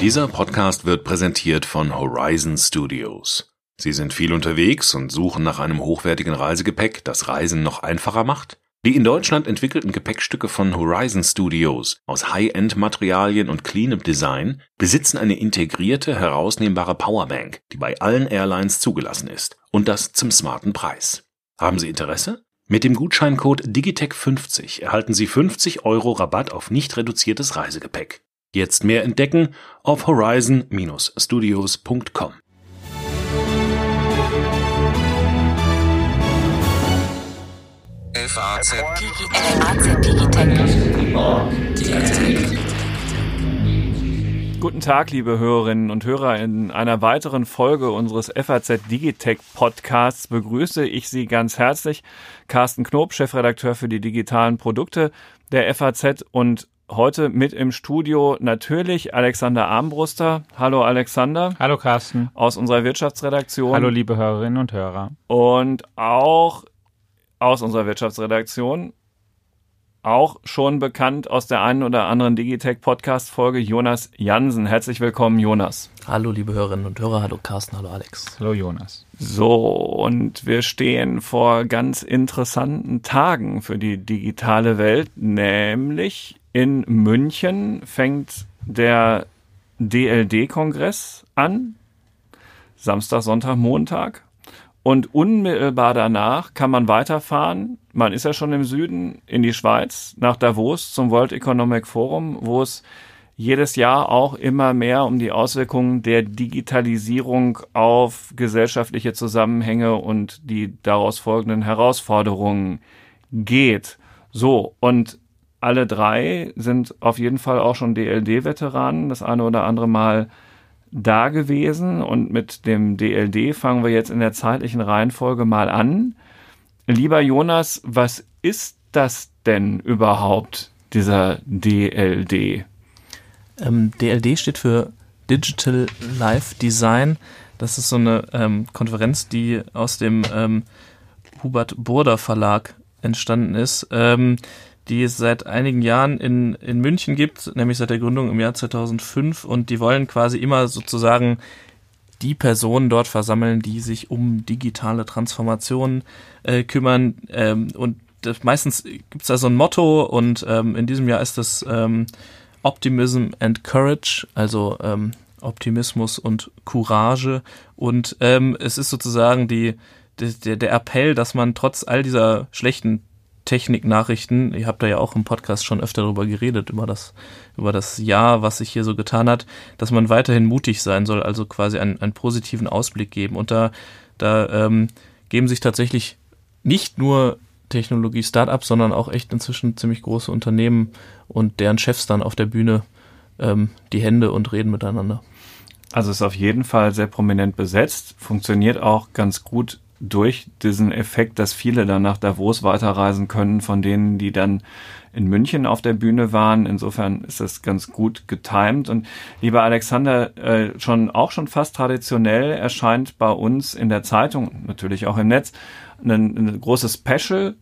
Dieser Podcast wird präsentiert von Horizon Studios. Sie sind viel unterwegs und suchen nach einem hochwertigen Reisegepäck, das Reisen noch einfacher macht? Die in Deutschland entwickelten Gepäckstücke von Horizon Studios aus High-End-Materialien und Cleanup Design besitzen eine integrierte, herausnehmbare Powerbank, die bei allen Airlines zugelassen ist. Und das zum smarten Preis. Haben Sie Interesse? Mit dem Gutscheincode Digitech50 erhalten Sie 50 Euro Rabatt auf nicht reduziertes Reisegepäck. Jetzt mehr entdecken auf horizon-studios.com. FAZ Guten Tag, liebe Hörerinnen und Hörer. In einer weiteren Folge unseres FAZ Digitech Podcasts begrüße ich Sie ganz herzlich. Carsten Knob, Chefredakteur für die digitalen Produkte der FAZ und heute mit im Studio natürlich Alexander Armbruster. Hallo Alexander. Hallo Carsten. Aus unserer Wirtschaftsredaktion. Hallo liebe Hörerinnen und Hörer. Und auch aus unserer Wirtschaftsredaktion, auch schon bekannt aus der einen oder anderen Digitech Podcast Folge Jonas Jansen. Herzlich willkommen Jonas. Hallo liebe Hörerinnen und Hörer, hallo Carsten, hallo Alex. Hallo Jonas. So, und wir stehen vor ganz interessanten Tagen für die digitale Welt, nämlich in München fängt der DLD-Kongress an. Samstag, Sonntag, Montag. Und unmittelbar danach kann man weiterfahren. Man ist ja schon im Süden in die Schweiz, nach Davos zum World Economic Forum, wo es jedes Jahr auch immer mehr um die Auswirkungen der Digitalisierung auf gesellschaftliche Zusammenhänge und die daraus folgenden Herausforderungen geht. So, und alle drei sind auf jeden Fall auch schon DLD-Veteranen, das eine oder andere Mal da gewesen. Und mit dem DLD fangen wir jetzt in der zeitlichen Reihenfolge mal an. Lieber Jonas, was ist das denn überhaupt, dieser DLD? Ähm, DLD steht für Digital Life Design. Das ist so eine ähm, Konferenz, die aus dem ähm, Hubert Burda Verlag entstanden ist. Ähm, die es seit einigen Jahren in, in München gibt, nämlich seit der Gründung im Jahr 2005 und die wollen quasi immer sozusagen die Personen dort versammeln, die sich um digitale Transformationen äh, kümmern. Ähm, und das, meistens gibt es da so ein Motto und ähm, in diesem Jahr ist das ähm, Optimism and Courage, also ähm, Optimismus und Courage. Und ähm, es ist sozusagen die, der, der Appell, dass man trotz all dieser schlechten Techniknachrichten. Ihr habt da ja auch im Podcast schon öfter darüber geredet, über das, über das Jahr, was sich hier so getan hat, dass man weiterhin mutig sein soll, also quasi einen, einen positiven Ausblick geben. Und da, da ähm, geben sich tatsächlich nicht nur Technologie-Startups, sondern auch echt inzwischen ziemlich große Unternehmen und deren Chefs dann auf der Bühne ähm, die Hände und reden miteinander. Also ist auf jeden Fall sehr prominent besetzt, funktioniert auch ganz gut durch diesen Effekt, dass viele dann nach Davos weiterreisen können, von denen, die dann in München auf der Bühne waren. Insofern ist das ganz gut getimt. Und lieber Alexander, äh, schon auch schon fast traditionell erscheint bei uns in der Zeitung, natürlich auch im Netz, ein, ein großes Special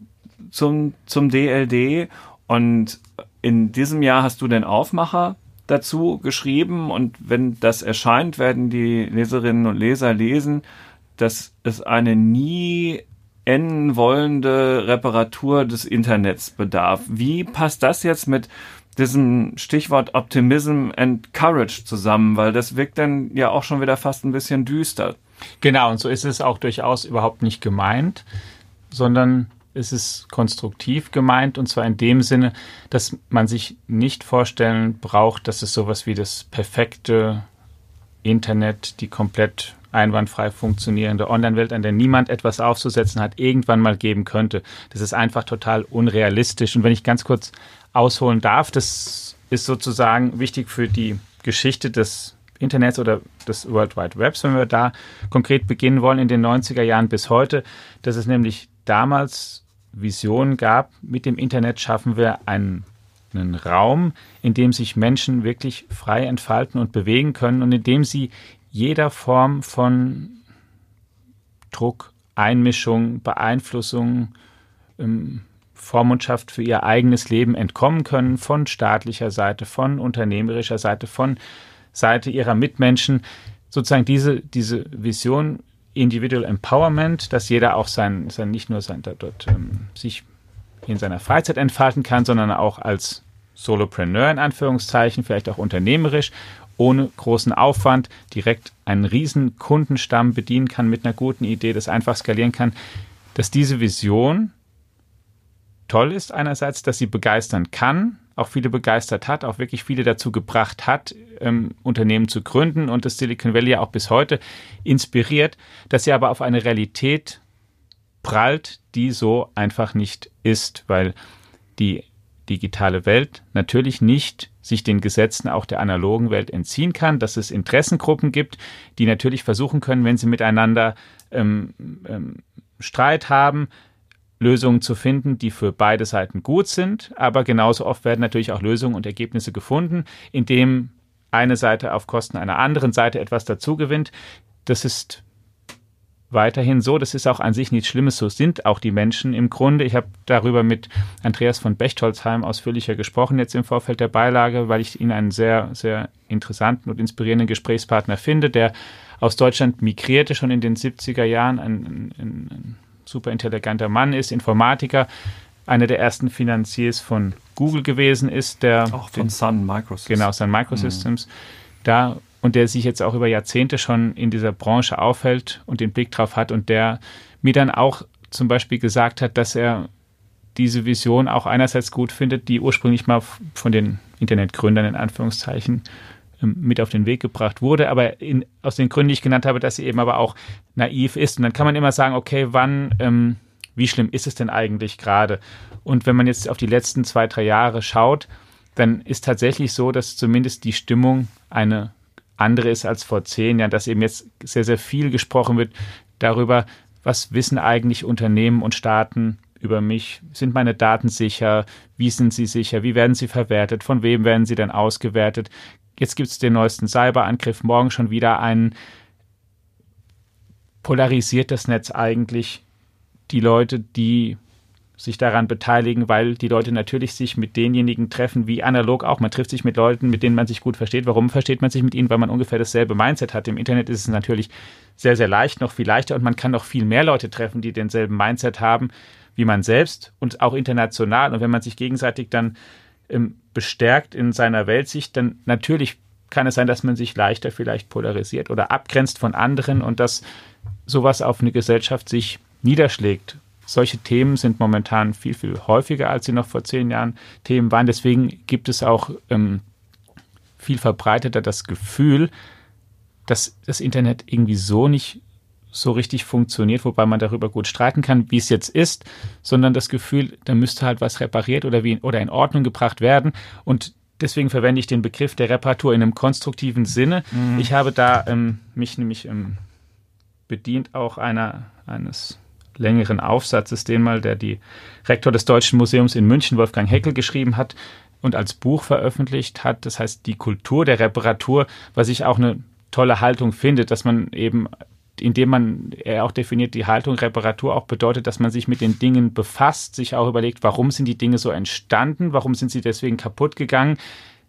zum, zum DLD. Und in diesem Jahr hast du den Aufmacher dazu geschrieben. Und wenn das erscheint, werden die Leserinnen und Leser lesen, dass es eine nie enden wollende Reparatur des Internets bedarf. Wie passt das jetzt mit diesem Stichwort Optimism and Courage zusammen? Weil das wirkt dann ja auch schon wieder fast ein bisschen düster. Genau, und so ist es auch durchaus überhaupt nicht gemeint, sondern es ist konstruktiv gemeint und zwar in dem Sinne, dass man sich nicht vorstellen braucht, dass es sowas wie das perfekte Internet, die komplett einwandfrei funktionierende Online-Welt, an der niemand etwas aufzusetzen hat, irgendwann mal geben könnte. Das ist einfach total unrealistisch. Und wenn ich ganz kurz ausholen darf, das ist sozusagen wichtig für die Geschichte des Internets oder des World Wide Webs, wenn wir da konkret beginnen wollen, in den 90er Jahren bis heute, dass es nämlich damals Visionen gab, mit dem Internet schaffen wir einen, einen Raum, in dem sich Menschen wirklich frei entfalten und bewegen können und in dem sie jeder Form von Druck, Einmischung, Beeinflussung, ähm, Vormundschaft für ihr eigenes Leben entkommen können, von staatlicher Seite, von unternehmerischer Seite, von Seite ihrer Mitmenschen. Sozusagen diese, diese Vision Individual Empowerment, dass jeder auch sein, sein nicht nur sein, dort ähm, sich in seiner Freizeit entfalten kann, sondern auch als Solopreneur in Anführungszeichen, vielleicht auch unternehmerisch, ohne großen Aufwand direkt einen riesen Kundenstamm bedienen kann mit einer guten Idee, das einfach skalieren kann, dass diese Vision toll ist einerseits, dass sie begeistern kann, auch viele begeistert hat, auch wirklich viele dazu gebracht hat, ähm, Unternehmen zu gründen und das Silicon Valley ja auch bis heute inspiriert, dass sie aber auf eine Realität prallt, die so einfach nicht ist, weil die digitale Welt natürlich nicht sich den Gesetzen auch der analogen Welt entziehen kann, dass es Interessengruppen gibt, die natürlich versuchen können, wenn sie miteinander ähm, ähm, Streit haben, Lösungen zu finden, die für beide Seiten gut sind, aber genauso oft werden natürlich auch Lösungen und Ergebnisse gefunden, indem eine Seite auf Kosten einer anderen Seite etwas dazugewinnt. Das ist weiterhin so. Das ist auch an sich nichts Schlimmes. So sind auch die Menschen im Grunde. Ich habe darüber mit Andreas von Bechtolzheim ausführlicher gesprochen jetzt im Vorfeld der Beilage, weil ich ihn einen sehr, sehr interessanten und inspirierenden Gesprächspartner finde, der aus Deutschland migrierte schon in den 70er Jahren, ein, ein, ein super intelligenter Mann ist, Informatiker, einer der ersten Finanziers von Google gewesen ist, der auch von den, Sun Microsystems. Genau, Sun Microsystems. Mhm. Da und der sich jetzt auch über Jahrzehnte schon in dieser Branche aufhält und den Blick drauf hat und der mir dann auch zum Beispiel gesagt hat, dass er diese Vision auch einerseits gut findet, die ursprünglich mal von den Internetgründern in Anführungszeichen ähm, mit auf den Weg gebracht wurde, aber in, aus den Gründen, die ich genannt habe, dass sie eben aber auch naiv ist. Und dann kann man immer sagen, okay, wann, ähm, wie schlimm ist es denn eigentlich gerade? Und wenn man jetzt auf die letzten zwei, drei Jahre schaut, dann ist tatsächlich so, dass zumindest die Stimmung eine andere ist als vor zehn Jahren, dass eben jetzt sehr, sehr viel gesprochen wird darüber, was wissen eigentlich Unternehmen und Staaten über mich? Sind meine Daten sicher? Wie sind sie sicher? Wie werden sie verwertet? Von wem werden sie denn ausgewertet? Jetzt gibt es den neuesten Cyberangriff, morgen schon wieder einen. Polarisiert das Netz eigentlich die Leute, die sich daran beteiligen, weil die Leute natürlich sich mit denjenigen treffen, wie analog auch. Man trifft sich mit Leuten, mit denen man sich gut versteht. Warum versteht man sich mit ihnen? Weil man ungefähr dasselbe Mindset hat. Im Internet ist es natürlich sehr, sehr leicht, noch viel leichter und man kann noch viel mehr Leute treffen, die denselben Mindset haben wie man selbst und auch international. Und wenn man sich gegenseitig dann ähm, bestärkt in seiner Weltsicht, dann natürlich kann es sein, dass man sich leichter vielleicht polarisiert oder abgrenzt von anderen und dass sowas auf eine Gesellschaft sich niederschlägt. Solche Themen sind momentan viel, viel häufiger, als sie noch vor zehn Jahren Themen waren. Deswegen gibt es auch ähm, viel verbreiteter das Gefühl, dass das Internet irgendwie so nicht so richtig funktioniert, wobei man darüber gut streiten kann, wie es jetzt ist, sondern das Gefühl, da müsste halt was repariert oder, wie, oder in Ordnung gebracht werden. Und deswegen verwende ich den Begriff der Reparatur in einem konstruktiven Sinne. Mhm. Ich habe da ähm, mich nämlich ähm, bedient auch einer, eines längeren Aufsatzes, den mal der die Rektor des Deutschen Museums in München, Wolfgang Heckel, geschrieben hat und als Buch veröffentlicht hat. Das heißt, die Kultur der Reparatur, was ich auch eine tolle Haltung finde, dass man eben indem man, er auch definiert, die Haltung Reparatur auch bedeutet, dass man sich mit den Dingen befasst, sich auch überlegt, warum sind die Dinge so entstanden, warum sind sie deswegen kaputt gegangen.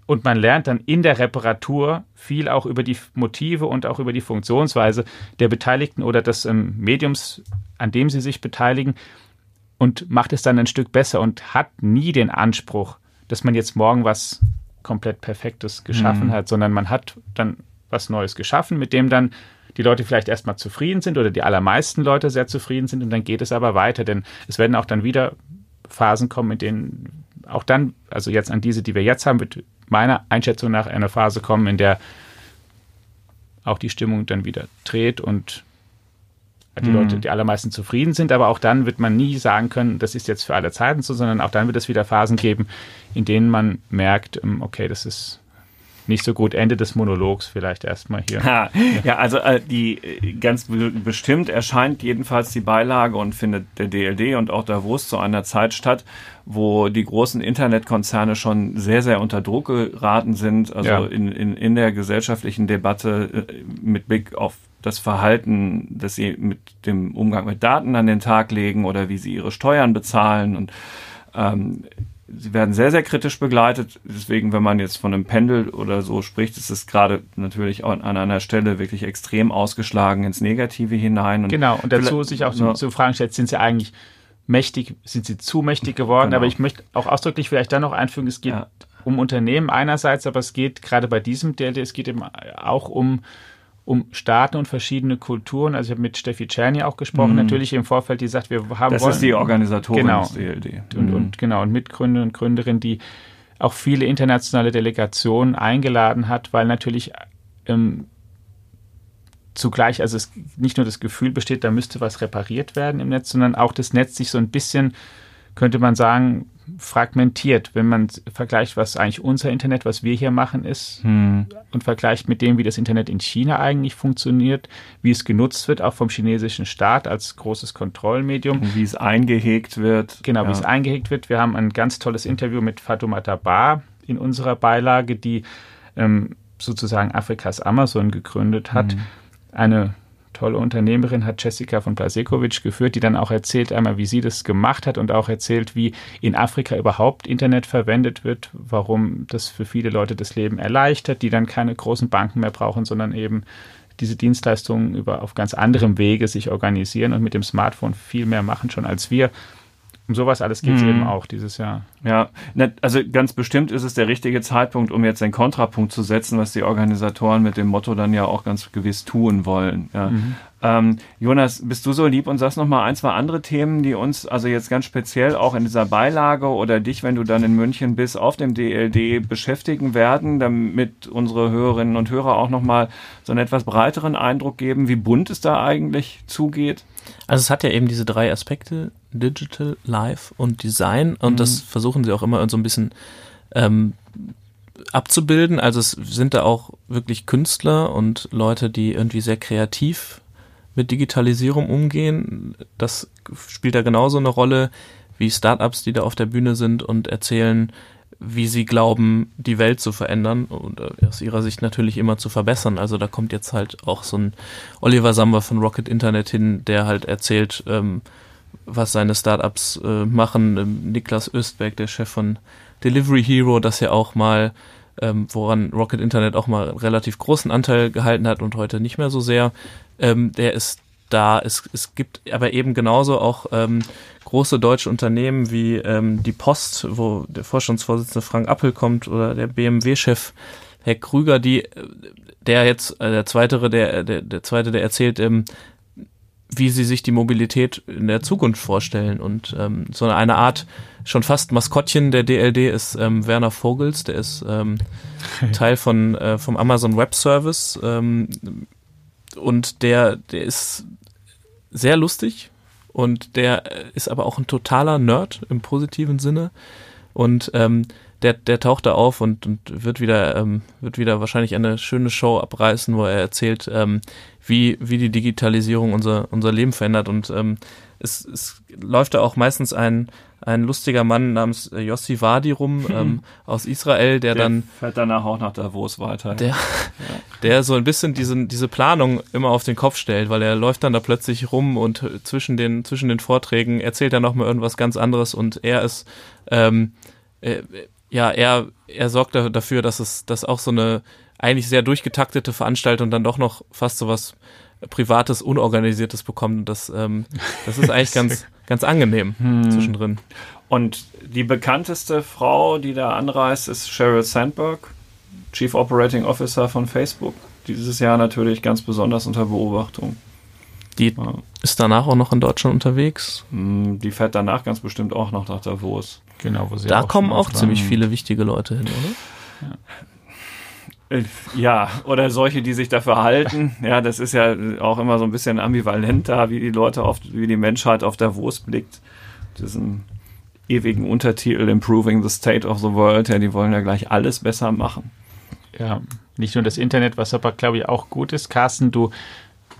Und man lernt dann in der Reparatur viel auch über die Motive und auch über die Funktionsweise der Beteiligten oder des ähm, Mediums, an dem sie sich beteiligen und macht es dann ein Stück besser und hat nie den Anspruch, dass man jetzt morgen was komplett Perfektes geschaffen mhm. hat, sondern man hat dann was Neues geschaffen, mit dem dann die Leute vielleicht erstmal zufrieden sind oder die allermeisten Leute sehr zufrieden sind und dann geht es aber weiter, denn es werden auch dann wieder Phasen kommen, in denen auch dann, also jetzt an diese, die wir jetzt haben, wird meiner Einschätzung nach eine Phase kommen, in der auch die Stimmung dann wieder dreht und die Leute, mhm. die allermeisten zufrieden sind, aber auch dann wird man nie sagen können, das ist jetzt für alle Zeiten so, sondern auch dann wird es wieder Phasen geben, in denen man merkt, ähm, okay, das ist nicht so gut. Ende des Monologs vielleicht erstmal hier. Ha, ja, also äh, die äh, ganz bestimmt erscheint jedenfalls die Beilage und findet der DLD und auch Davos zu einer Zeit statt, wo die großen Internetkonzerne schon sehr, sehr unter Druck geraten sind, also ja. in, in, in der gesellschaftlichen Debatte äh, mit Blick auf das Verhalten, das sie mit dem Umgang mit Daten an den Tag legen oder wie sie ihre Steuern bezahlen und ähm, sie werden sehr, sehr kritisch begleitet. Deswegen, wenn man jetzt von einem Pendel oder so spricht, ist es gerade natürlich an einer Stelle wirklich extrem ausgeschlagen ins Negative hinein. Und genau, und dazu sich auch zu, zu Fragen stellt, sind sie eigentlich mächtig, sind sie zu mächtig geworden? Genau. Aber ich möchte auch ausdrücklich vielleicht dann noch einfügen, es geht ja. um Unternehmen einerseits, aber es geht gerade bei diesem DLD, es geht eben auch um um Staaten und verschiedene Kulturen. Also ich habe mit Steffi Czerny auch gesprochen, mhm. natürlich im Vorfeld, die sagt, wir haben Das wollen, ist die Organisatorin genau, des DLD. Und, mhm. und, genau, und Mitgründer und Gründerin, die auch viele internationale Delegationen eingeladen hat, weil natürlich ähm, zugleich, also es nicht nur das Gefühl besteht, da müsste was repariert werden im Netz, sondern auch das Netz sich so ein bisschen, könnte man sagen, fragmentiert, wenn man vergleicht, was eigentlich unser Internet, was wir hier machen, ist hm. und vergleicht mit dem, wie das Internet in China eigentlich funktioniert, wie es genutzt wird, auch vom chinesischen Staat als großes Kontrollmedium. Und wie es eingehegt wird. Genau, ja. wie es eingehegt wird. Wir haben ein ganz tolles Interview mit Fatoumata Bar in unserer Beilage, die ähm, sozusagen Afrikas Amazon gegründet hat. Hm. Eine tolle Unternehmerin hat Jessica von Blasekovic geführt, die dann auch erzählt einmal, wie sie das gemacht hat und auch erzählt, wie in Afrika überhaupt Internet verwendet wird, warum das für viele Leute das Leben erleichtert, die dann keine großen Banken mehr brauchen, sondern eben diese Dienstleistungen über auf ganz anderem Wege sich organisieren und mit dem Smartphone viel mehr machen schon als wir. Um sowas alles geht es mhm. eben auch dieses Jahr. Ja, also ganz bestimmt ist es der richtige Zeitpunkt, um jetzt den Kontrapunkt zu setzen, was die Organisatoren mit dem Motto dann ja auch ganz gewiss tun wollen. Ja. Mhm. Ähm, Jonas, bist du so lieb und sagst noch mal ein, zwei andere Themen, die uns also jetzt ganz speziell auch in dieser Beilage oder dich, wenn du dann in München bist, auf dem DLD beschäftigen werden, damit unsere Hörerinnen und Hörer auch noch mal so einen etwas breiteren Eindruck geben, wie bunt es da eigentlich zugeht? Also es hat ja eben diese drei Aspekte, Digital, Live und Design und mhm. das versuchen sie auch immer so ein bisschen ähm, abzubilden. Also es sind da auch wirklich Künstler und Leute, die irgendwie sehr kreativ mit Digitalisierung umgehen. Das spielt da genauso eine Rolle wie Startups, die da auf der Bühne sind und erzählen, wie sie glauben, die Welt zu verändern und äh, aus ihrer Sicht natürlich immer zu verbessern. Also da kommt jetzt halt auch so ein Oliver Samba von Rocket Internet hin, der halt erzählt, ähm, was seine Startups äh, machen. Ähm, Niklas Östberg, der Chef von Delivery Hero, das ja auch mal, ähm, woran Rocket Internet auch mal relativ großen Anteil gehalten hat und heute nicht mehr so sehr, ähm, der ist da. Es, es gibt aber eben genauso auch ähm, große deutsche Unternehmen wie ähm, die Post, wo der Vorstandsvorsitzende Frank Appel kommt oder der BMW-Chef Herr Krüger, die der jetzt äh, der zweite, der, der der zweite, der erzählt, ähm, wie sie sich die Mobilität in der Zukunft vorstellen. Und ähm, so eine Art schon fast Maskottchen der DLD ist ähm, Werner Vogels, der ist ähm, Teil von äh, vom Amazon Web Service. Ähm, und der der ist sehr lustig, und der ist aber auch ein totaler Nerd im positiven Sinne. Und ähm, der, der taucht da auf und, und wird wieder ähm, wird wieder wahrscheinlich eine schöne Show abreißen, wo er erzählt, ähm, wie wie die Digitalisierung unser unser Leben verändert und ähm, es, es läuft da auch meistens ein ein lustiger Mann namens Yossi Wadi rum ähm, aus Israel, der, der dann fährt danach auch nach Davos weiter. Der, ja. der so ein bisschen diesen, diese Planung immer auf den Kopf stellt, weil er läuft dann da plötzlich rum und zwischen den zwischen den Vorträgen erzählt er noch mal irgendwas ganz anderes und er ist ähm, äh, ja er er sorgt dafür, dass es dass auch so eine eigentlich sehr durchgetaktete Veranstaltung dann doch noch fast so was privates, unorganisiertes bekommt. Das, ähm, das ist eigentlich ganz, ganz angenehm hm. zwischendrin. Und die bekannteste Frau, die da anreist, ist Sheryl Sandberg, Chief Operating Officer von Facebook. Dieses Jahr natürlich ganz besonders unter Beobachtung. Die ja. ist danach auch noch in Deutschland unterwegs. Hm, die fährt danach ganz bestimmt auch noch nach Davos. Genau, wo sie Da auch kommen auch ziemlich viele wichtige Leute hin, oder? Ja. Äh, ja, oder solche, die sich dafür halten. Ja, das ist ja auch immer so ein bisschen ambivalent da, wie die Leute auf, wie die Menschheit auf Davos blickt. Diesen ewigen Untertitel Improving the State of the World. Ja, die wollen ja gleich alles besser machen. Ja, nicht nur das Internet, was aber, glaube ich, auch gut ist. Carsten, du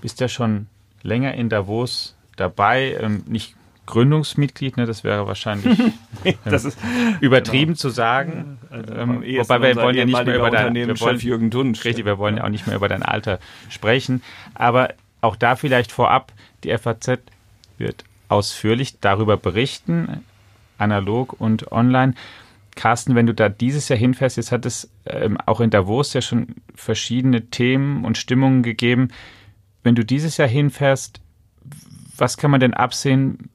bist ja schon länger in Davos dabei. Ähm, nicht Gründungsmitglied, ne, das wäre wahrscheinlich das ist, übertrieben genau. zu sagen. Also, ähm, wobei wir wollen ja nicht mehr über dein wir wollen, Jürgen Dunsch. Richtig, wir wollen ja auch nicht mehr über dein Alter sprechen. Aber auch da vielleicht vorab, die FAZ wird ausführlich darüber berichten, analog und online. Carsten, wenn du da dieses Jahr hinfährst, jetzt hat es ähm, auch in Davos ja schon verschiedene Themen und Stimmungen gegeben. Wenn du dieses Jahr hinfährst, was kann man denn absehen?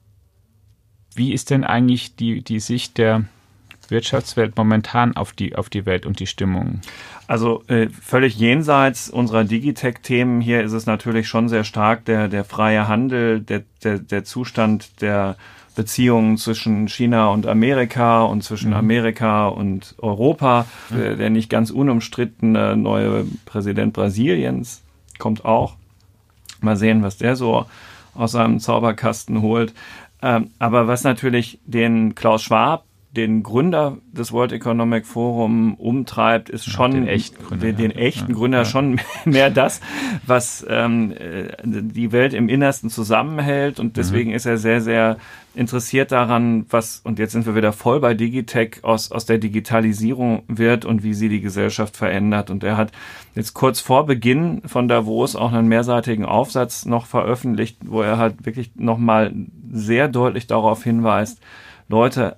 Wie ist denn eigentlich die, die Sicht der Wirtschaftswelt momentan auf die, auf die Welt und die Stimmung? Also äh, völlig jenseits unserer Digitech-Themen hier ist es natürlich schon sehr stark der, der freie Handel, der, der, der Zustand der Beziehungen zwischen China und Amerika und zwischen mhm. Amerika und Europa. Mhm. Der, der nicht ganz unumstrittene neue Präsident Brasiliens kommt auch. Mal sehen, was der so aus seinem Zauberkasten holt. Ähm, aber was natürlich den Klaus Schwab den Gründer des World Economic Forum umtreibt, ist schon den echten Gründer, den, den echten ja. Gründer ja. schon mehr das, was ähm, äh, die Welt im Innersten zusammenhält. Und deswegen mhm. ist er sehr, sehr interessiert daran, was, und jetzt sind wir wieder voll bei Digitech, aus, aus der Digitalisierung wird und wie sie die Gesellschaft verändert. Und er hat jetzt kurz vor Beginn von Davos auch einen mehrseitigen Aufsatz noch veröffentlicht, wo er halt wirklich nochmal sehr deutlich darauf hinweist, Leute,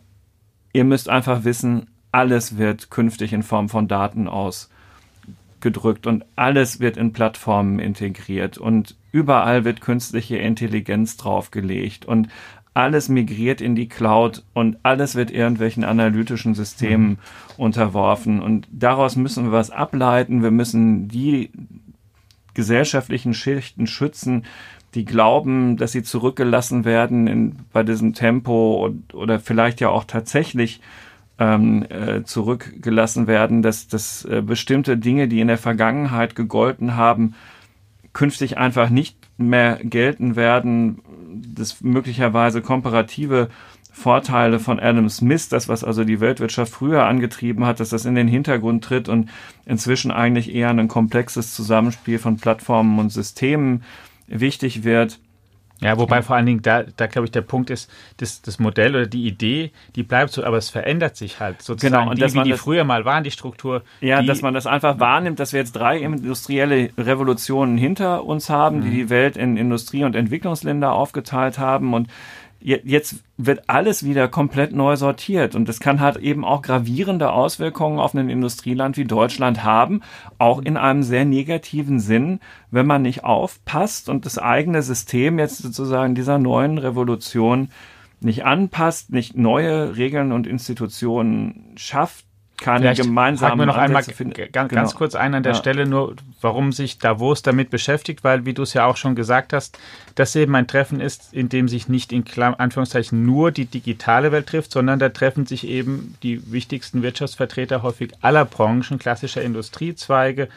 Ihr müsst einfach wissen, alles wird künftig in Form von Daten ausgedrückt und alles wird in Plattformen integriert und überall wird künstliche Intelligenz draufgelegt und alles migriert in die Cloud und alles wird irgendwelchen analytischen Systemen mhm. unterworfen. Und daraus müssen wir was ableiten. Wir müssen die gesellschaftlichen Schichten schützen, die glauben, dass sie zurückgelassen werden in, bei diesem Tempo und, oder vielleicht ja auch tatsächlich ähm, äh, zurückgelassen werden, dass, dass äh, bestimmte Dinge, die in der Vergangenheit gegolten haben, künftig einfach nicht mehr gelten werden, dass möglicherweise komparative Vorteile von Adam Smith, das was also die Weltwirtschaft früher angetrieben hat, dass das in den Hintergrund tritt und inzwischen eigentlich eher ein komplexes Zusammenspiel von Plattformen und Systemen wichtig wird. Ja, wobei vor allen Dingen da, da glaube ich, der Punkt ist, das, das Modell oder die Idee, die bleibt so, aber es verändert sich halt sozusagen. Genau, und die, dass wie die früher mal waren, die Struktur. Ja, die, dass man das einfach wahrnimmt, dass wir jetzt drei industrielle Revolutionen hinter uns haben, die mhm. die Welt in Industrie- und Entwicklungsländer aufgeteilt haben und jetzt wird alles wieder komplett neu sortiert und das kann halt eben auch gravierende Auswirkungen auf ein Industrieland wie Deutschland haben, auch in einem sehr negativen Sinn, wenn man nicht aufpasst und das eigene System jetzt sozusagen dieser neuen Revolution nicht anpasst, nicht neue Regeln und Institutionen schafft, keine Vielleicht gemeinsamen wir noch einmal ganz, genau. kurz ein an der ja. Stelle nur, warum sich Davos damit beschäftigt, weil, wie du es ja auch schon gesagt hast, das eben ein Treffen ist, in dem sich nicht in Anführungszeichen nur die digitale Welt trifft, sondern da treffen sich eben die wichtigsten Wirtschaftsvertreter häufig aller Branchen, klassischer Industriezweige,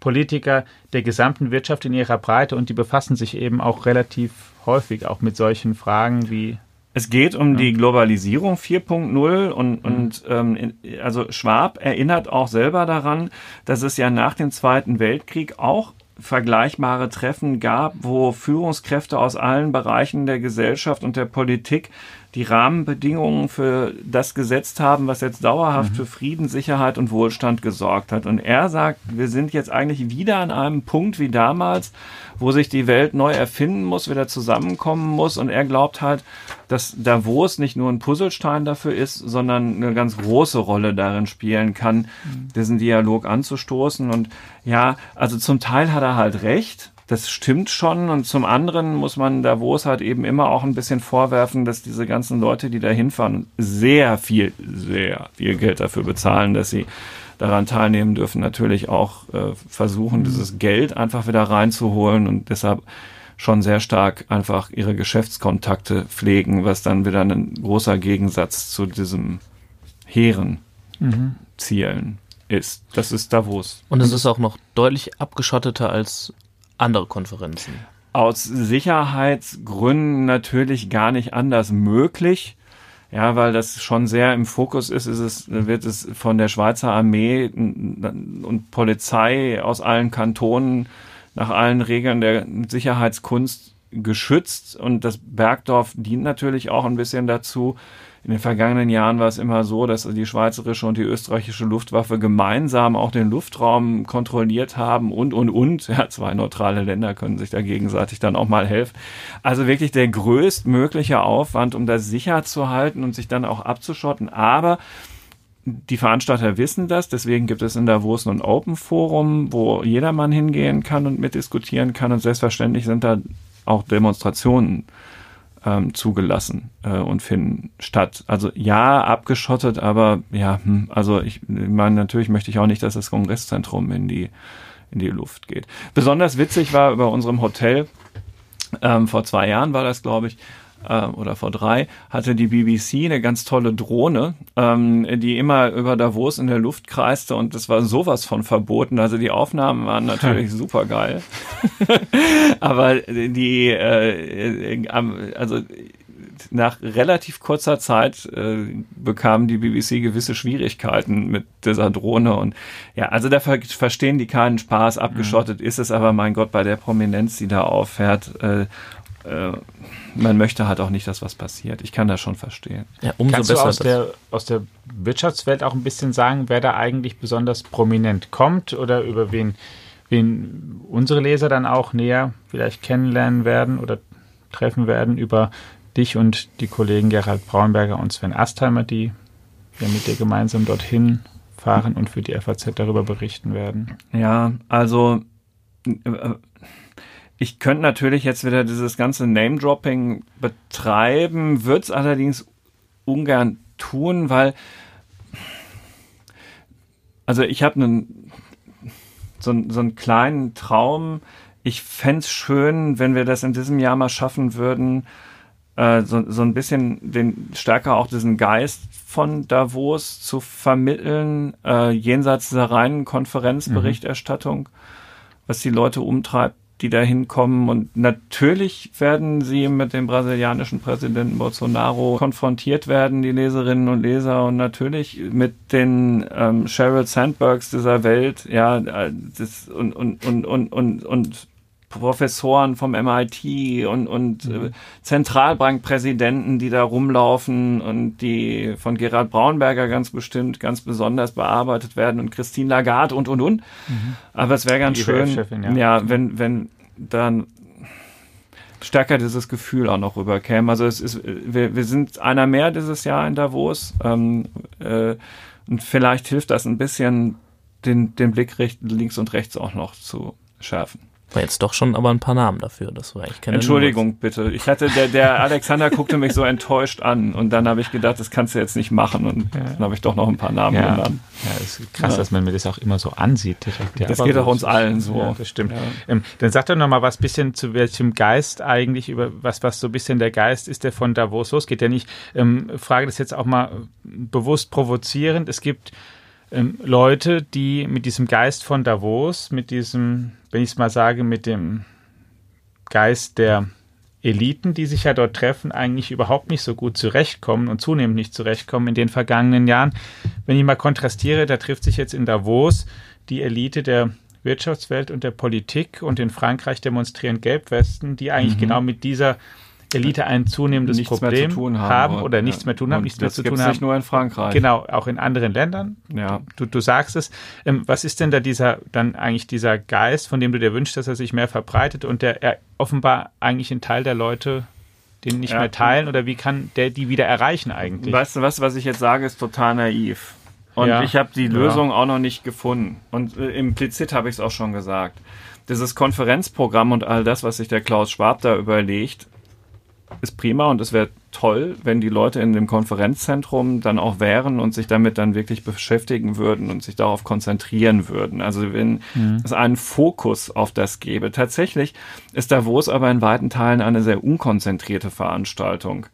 Politiker der gesamten Wirtschaft in ihrer Breite und die befassen sich eben auch relativ häufig auch mit solchen Fragen wie es geht um ja. die Globalisierung 4.0 und, mhm. und ähm, also Schwab erinnert auch selber daran, dass es ja nach dem Zweiten Weltkrieg auch vergleichbare Treffen gab, wo Führungskräfte aus allen Bereichen der Gesellschaft und der Politik die Rahmenbedingungen für das gesetzt haben, was jetzt dauerhaft mhm. für Frieden, Sicherheit und Wohlstand gesorgt hat. Und er sagt, wir sind jetzt eigentlich wieder an einem Punkt wie damals, wo sich die Welt neu erfinden muss, wieder zusammenkommen muss. Und er glaubt halt, dass Davos nicht nur ein Puzzlestein dafür ist, sondern eine ganz große Rolle darin spielen kann, mhm. diesen Dialog anzustoßen. Und ja, also zum Teil hat er halt recht das stimmt schon. Und zum anderen muss man Davos halt eben immer auch ein bisschen vorwerfen, dass diese ganzen Leute, die da hinfahren, sehr viel, sehr viel Geld dafür bezahlen, dass sie daran teilnehmen dürfen, natürlich auch äh, versuchen, mhm. dieses Geld einfach wieder reinzuholen und deshalb schon sehr stark einfach ihre Geschäftskontakte pflegen, was dann wieder ein großer Gegensatz zu diesem hehren mhm. Zielen ist. Das ist Davos. Und es ist auch noch deutlich abgeschotteter als andere Konferenzen? Aus Sicherheitsgründen natürlich gar nicht anders möglich. Ja, weil das schon sehr im Fokus ist, ist es, wird es von der Schweizer Armee und Polizei aus allen Kantonen nach allen Regeln der Sicherheitskunst geschützt und das Bergdorf dient natürlich auch ein bisschen dazu. In den vergangenen Jahren war es immer so, dass die schweizerische und die österreichische Luftwaffe gemeinsam auch den Luftraum kontrolliert haben und, und, und. Ja, zwei neutrale Länder können sich da gegenseitig dann auch mal helfen. Also wirklich der größtmögliche Aufwand, um das sicher zu halten und sich dann auch abzuschotten. Aber die Veranstalter wissen das, deswegen gibt es in Davos ein Open Forum, wo jedermann hingehen kann und mitdiskutieren kann und selbstverständlich sind da auch Demonstrationen ähm, zugelassen äh, und finden statt. Also ja, abgeschottet, aber ja, hm, also ich meine, natürlich möchte ich auch nicht, dass das Kongresszentrum in die, in die Luft geht. Besonders witzig war über unserem Hotel, ähm, vor zwei Jahren war das, glaube ich, äh, oder vor drei, hatte die BBC eine ganz tolle Drohne, ähm, die immer über Davos in der Luft kreiste und das war sowas von verboten. Also die Aufnahmen waren natürlich super geil. Aber die, äh, äh, also nach relativ kurzer Zeit äh, bekam die BBC gewisse Schwierigkeiten mit dieser Drohne und ja, also da ver verstehen die keinen Spaß, abgeschottet mhm. ist es aber, mein Gott, bei der Prominenz, die da auffährt, äh, äh, man möchte halt auch nicht, dass was passiert. Ich kann das schon verstehen. Ja, umso Kannst besser. Du aus, der, aus der Wirtschaftswelt auch ein bisschen sagen, wer da eigentlich besonders prominent kommt oder über wen, wen unsere Leser dann auch näher vielleicht kennenlernen werden oder treffen werden über dich und die Kollegen Gerhard Braunberger und Sven Astheimer, die ja mit dir gemeinsam dorthin fahren und für die FAZ darüber berichten werden. Ja, also äh, ich könnte natürlich jetzt wieder dieses ganze Name-Dropping betreiben, würde es allerdings ungern tun, weil also ich habe einen so, so einen kleinen Traum. Ich fände es schön, wenn wir das in diesem Jahr mal schaffen würden, äh, so, so ein bisschen den stärker auch diesen Geist von Davos zu vermitteln, äh, jenseits dieser reinen Konferenzberichterstattung, mhm. was die Leute umtreibt die da hinkommen. Und natürlich werden sie mit dem brasilianischen Präsidenten Bolsonaro konfrontiert werden, die Leserinnen und Leser. Und natürlich mit den ähm, Sheryl Sandbergs dieser Welt, ja, äh, das, und, und, und, und, und, und Professoren vom MIT und, und äh, mhm. Zentralbankpräsidenten, die da rumlaufen und die von Gerhard Braunberger ganz bestimmt ganz besonders bearbeitet werden und Christine Lagarde und und und. Mhm. Aber es wäre ganz schön, ja. ja, wenn, wenn dann stärker dieses Gefühl auch noch rüberkäme. Also es ist, wir, wir sind einer mehr dieses Jahr in Davos ähm, äh, und vielleicht hilft das ein bisschen, den, den Blick links und rechts auch noch zu schärfen. War jetzt doch schon aber ein paar Namen dafür. Das war keine Entschuldigung, Nummer. bitte. Ich hatte, der, der Alexander guckte mich so enttäuscht an und dann habe ich gedacht, das kannst du jetzt nicht machen und ja. dann habe ich doch noch ein paar Namen ja. genannt. Ja, ist krass, ja. dass man mir das auch immer so ansieht direkt. Ja, das geht auch uns allen so. Ja, das stimmt. Ähm, dann sag doch noch mal was bisschen zu welchem Geist eigentlich über was was so ein bisschen der Geist ist, der von Davos losgeht. Ja nicht. Ähm, frage das jetzt auch mal bewusst provozierend. Es gibt ähm, Leute, die mit diesem Geist von Davos, mit diesem, wenn ich es mal sage, mit dem Geist der Eliten, die sich ja dort treffen, eigentlich überhaupt nicht so gut zurechtkommen und zunehmend nicht zurechtkommen in den vergangenen Jahren. Wenn ich mal kontrastiere, da trifft sich jetzt in Davos die Elite der Wirtschaftswelt und der Politik und in Frankreich demonstrieren Gelbwesten, die eigentlich mhm. genau mit dieser Elite ein zunehmendes nichts Problem haben, haben, oder nichts mehr tun haben, nichts mehr zu tun haben. nicht nur in Frankreich. Genau, auch in anderen Ländern. Ja. Du, du sagst es. Ähm, was ist denn da dieser, dann eigentlich dieser Geist, von dem du dir wünschst, dass er sich mehr verbreitet und der er offenbar eigentlich ein Teil der Leute den nicht ja. mehr teilen oder wie kann der die wieder erreichen eigentlich? Weißt du was, was ich jetzt sage, ist total naiv. Und ja. ich habe die Lösung ja. auch noch nicht gefunden. Und äh, implizit habe ich es auch schon gesagt. Dieses Konferenzprogramm und all das, was sich der Klaus Schwab da überlegt, ist prima und es wäre toll, wenn die Leute in dem Konferenzzentrum dann auch wären und sich damit dann wirklich beschäftigen würden und sich darauf konzentrieren würden. Also wenn mhm. es einen Fokus auf das gäbe. Tatsächlich ist Davos aber in weiten Teilen eine sehr unkonzentrierte Veranstaltung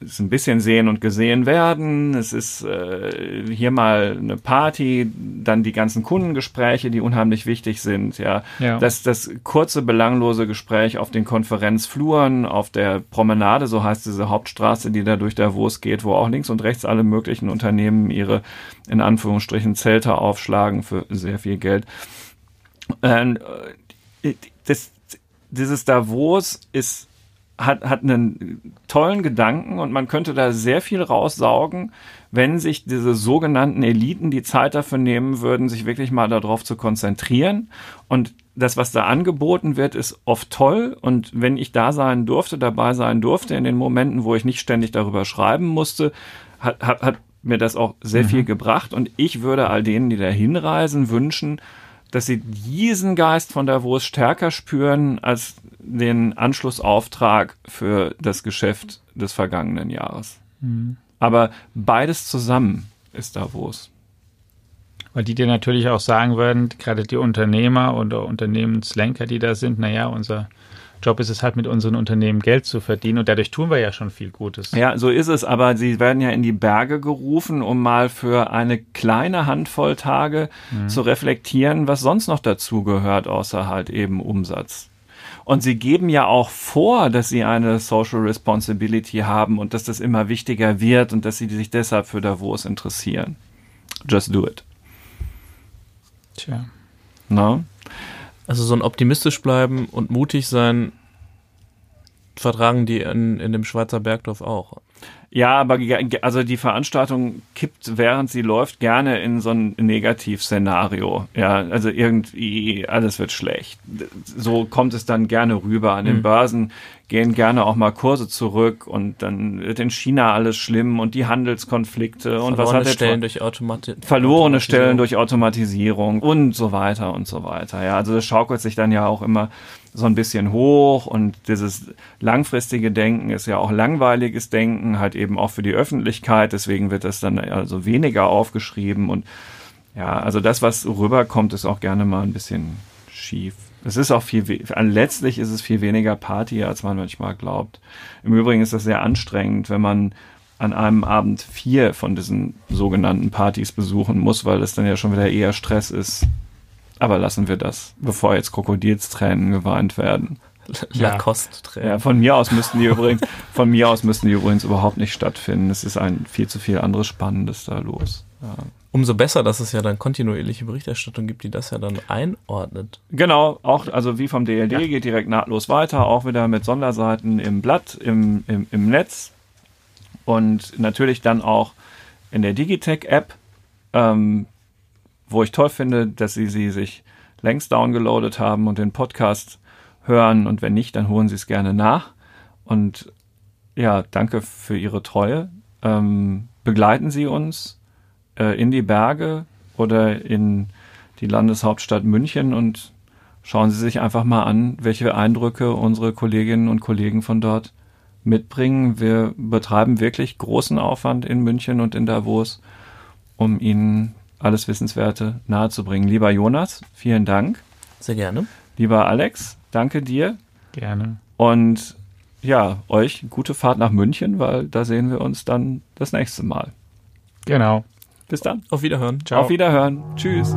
ist ein bisschen sehen und gesehen werden. Es ist äh, hier mal eine Party, dann die ganzen Kundengespräche, die unheimlich wichtig sind. Ja, ja. Das, das kurze belanglose Gespräch auf den Konferenzfluren, auf der Promenade, so heißt diese Hauptstraße, die da durch Davos geht, wo auch links und rechts alle möglichen Unternehmen ihre in Anführungsstrichen Zelte aufschlagen für sehr viel Geld. Ähm, äh, das dieses Davos ist hat, hat einen tollen Gedanken und man könnte da sehr viel raussaugen, wenn sich diese sogenannten Eliten die Zeit dafür nehmen würden, sich wirklich mal darauf zu konzentrieren. Und das, was da angeboten wird, ist oft toll. Und wenn ich da sein durfte, dabei sein durfte, in den Momenten, wo ich nicht ständig darüber schreiben musste, hat, hat, hat mir das auch sehr mhm. viel gebracht. Und ich würde all denen, die da hinreisen, wünschen, dass sie diesen Geist von Davos stärker spüren als den Anschlussauftrag für das Geschäft des vergangenen Jahres. Mhm. Aber beides zusammen ist Davos. Weil die dir natürlich auch sagen würden, gerade die Unternehmer oder Unternehmenslenker, die da sind, naja, unser Job ist es halt mit unseren Unternehmen Geld zu verdienen und dadurch tun wir ja schon viel Gutes. Ja, so ist es, aber sie werden ja in die Berge gerufen, um mal für eine kleine Handvoll Tage mhm. zu reflektieren, was sonst noch dazu gehört, außer halt eben Umsatz. Und sie geben ja auch vor, dass sie eine Social Responsibility haben und dass das immer wichtiger wird und dass sie sich deshalb für Davos interessieren. Just do it. Tja. No? Also so ein optimistisch bleiben und mutig sein vertragen die in, in dem Schweizer Bergdorf auch. Ja, aber also die Veranstaltung kippt, während sie läuft, gerne in so ein Negativszenario. Ja, also irgendwie alles wird schlecht. So kommt es dann gerne rüber. An den mhm. Börsen gehen gerne auch mal Kurse zurück und dann wird in China alles schlimm und die Handelskonflikte und was hat Stellen durch Automati verlorene Stellen durch Automatisierung und so weiter und so weiter. Ja, also das schaukelt sich dann ja auch immer so ein bisschen hoch und dieses langfristige Denken ist ja auch langweiliges Denken, halt eben auch für die Öffentlichkeit, deswegen wird das dann also weniger aufgeschrieben und ja, also das, was rüberkommt, ist auch gerne mal ein bisschen schief. Es ist auch viel, letztlich ist es viel weniger Party, als man manchmal glaubt. Im Übrigen ist das sehr anstrengend, wenn man an einem Abend vier von diesen sogenannten Partys besuchen muss, weil es dann ja schon wieder eher Stress ist, aber lassen wir das, bevor jetzt Krokodilstränen geweint werden. Lacoste-Tränen. Ja, von mir aus müssten die übrigens, von mir aus müssten die übrigens überhaupt nicht stattfinden. Es ist ein viel zu viel anderes Spannendes da los. Ja. Umso besser, dass es ja dann kontinuierliche Berichterstattung gibt, die das ja dann einordnet. Genau, auch, also wie vom DLD ja. geht direkt nahtlos weiter, auch wieder mit Sonderseiten im Blatt, im, im, im Netz und natürlich dann auch in der Digitech-App. Ähm, wo ich toll finde, dass sie sie sich längst downgeloadet haben und den Podcast hören und wenn nicht, dann holen sie es gerne nach. Und ja, danke für Ihre Treue. Ähm, begleiten Sie uns äh, in die Berge oder in die Landeshauptstadt München und schauen Sie sich einfach mal an, welche Eindrücke unsere Kolleginnen und Kollegen von dort mitbringen. Wir betreiben wirklich großen Aufwand in München und in Davos, um Ihnen alles Wissenswerte nahezubringen. Lieber Jonas, vielen Dank. Sehr gerne. Lieber Alex, danke dir. Gerne. Und ja, euch gute Fahrt nach München, weil da sehen wir uns dann das nächste Mal. Genau. Bis dann. Auf Wiederhören. Ciao. Auf Wiederhören. Tschüss.